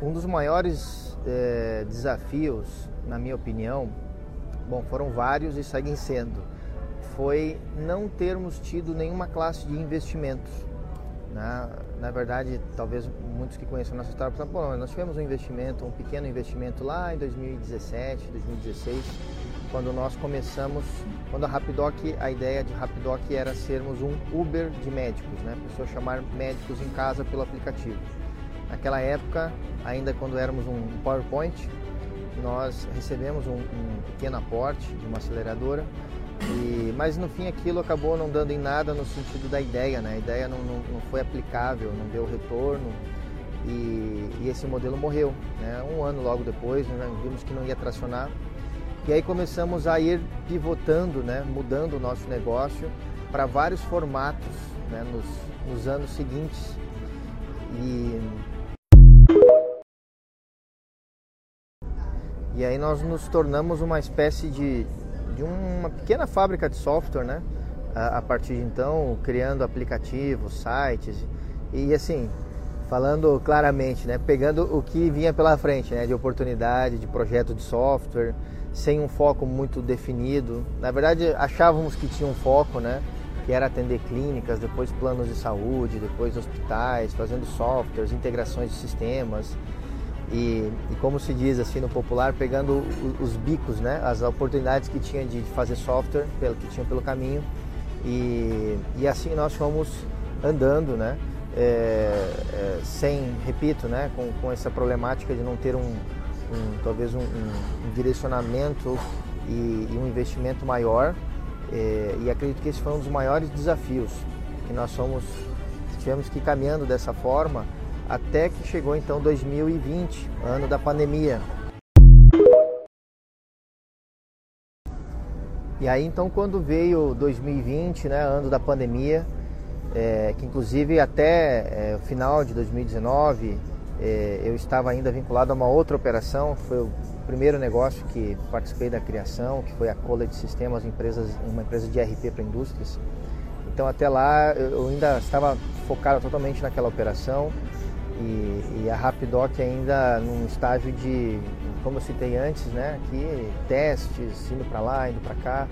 Um dos maiores é, desafios, na minha opinião, bom, foram vários e seguem sendo, foi não termos tido nenhuma classe de investimentos. Né? Na verdade, talvez muitos que conhecem a nossa história pensam, bom, nós tivemos um investimento, um pequeno investimento lá em 2017, 2016, quando nós começamos, quando a Rapidoc, a ideia de Rapidoc era sermos um Uber de médicos, né? Pessoas chamar médicos em casa pelo aplicativo. Naquela época, ainda quando éramos um PowerPoint, nós recebemos um, um pequeno aporte de uma aceleradora, e, mas no fim aquilo acabou não dando em nada no sentido da ideia, né? A ideia não, não, não foi aplicável, não deu retorno e, e, esse modelo morreu. Né? Um ano logo depois, né? vimos que não ia tracionar e aí começamos a ir pivotando, né? mudando o nosso negócio para vários formatos né? nos, nos anos seguintes. E E aí nós nos tornamos uma espécie de, de uma pequena fábrica de software, né? A, a partir de então, criando aplicativos, sites e assim, falando claramente, né? Pegando o que vinha pela frente, né? De oportunidade, de projeto de software, sem um foco muito definido. Na verdade, achávamos que tinha um foco, né? Que era atender clínicas, depois planos de saúde, depois hospitais, fazendo softwares, integrações de sistemas e, e, como se diz assim no popular, pegando os bicos, né, as oportunidades que tinha de fazer software, pelo, que tinham pelo caminho. E, e assim nós fomos andando, né, é, é, sem, repito, né, com, com essa problemática de não ter um, um talvez um, um, direcionamento e, e, um investimento maior. É, e acredito que esse foi um dos maiores desafios que nós fomos tivemos que ir caminhando dessa forma até que chegou então 2020, ano da pandemia. E aí então quando veio 2020, né, ano da pandemia, é, que inclusive até é, o final de 2019 é, eu estava ainda vinculado a uma outra operação, foi o primeiro negócio que participei da criação, que foi a Cola de Sistemas, empresas, uma empresa de RP para indústrias. Então até lá eu ainda estava focado totalmente naquela operação. E, e, a Rapidoc ainda num estágio de, como eu citei antes, né, aqui testes, indo para lá, indo para cá.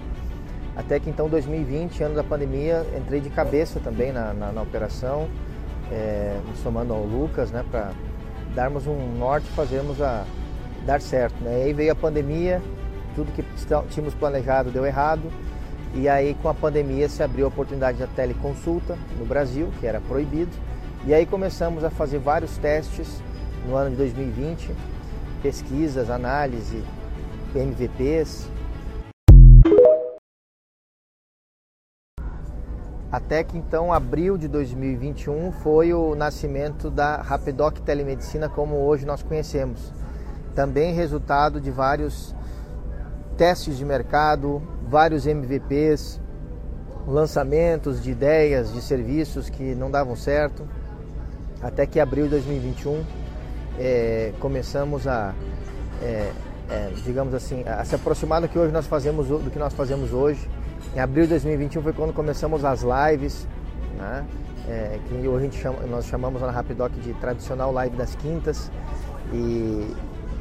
Até que então 2020, ano da pandemia, entrei de cabeça também na, na, na operação, é, somando ao Lucas, né, para darmos um norte e fazermos a dar certo. Né? E aí veio a pandemia, tudo que tínhamos planejado deu errado. E aí com a pandemia se abriu a oportunidade da teleconsulta no Brasil, que era proibido e aí começamos a fazer vários testes no ano de 2020, pesquisas, análise, MVPs. Até que então, abril de 2021, foi o nascimento da Rapidoc Telemedicina como hoje nós conhecemos. Também resultado de vários testes de mercado, vários MVPs, lançamentos de ideias, de serviços que não davam certo até que abril de 2021 é, começamos a, é, é, digamos assim, a se aproximar do que hoje nós fazemos, do que nós fazemos hoje. Em abril de 2021 foi quando começamos as lives, né? É, que hoje chama, nós chamamos na Rapidoc de tradicional live das quintas e,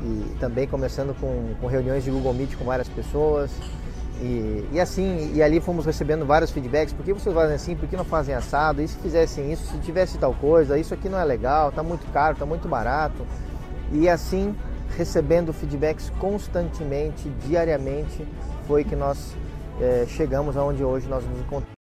e também começando com, com reuniões de Google Meet com várias pessoas. E, e, assim, e ali fomos recebendo vários feedbacks, por que vocês fazem assim, por que não fazem assado, e se fizessem isso, se tivesse tal coisa, isso aqui não é legal, está muito caro, está muito barato. E assim, recebendo feedbacks constantemente, diariamente, foi que nós é, chegamos aonde hoje nós nos encontramos.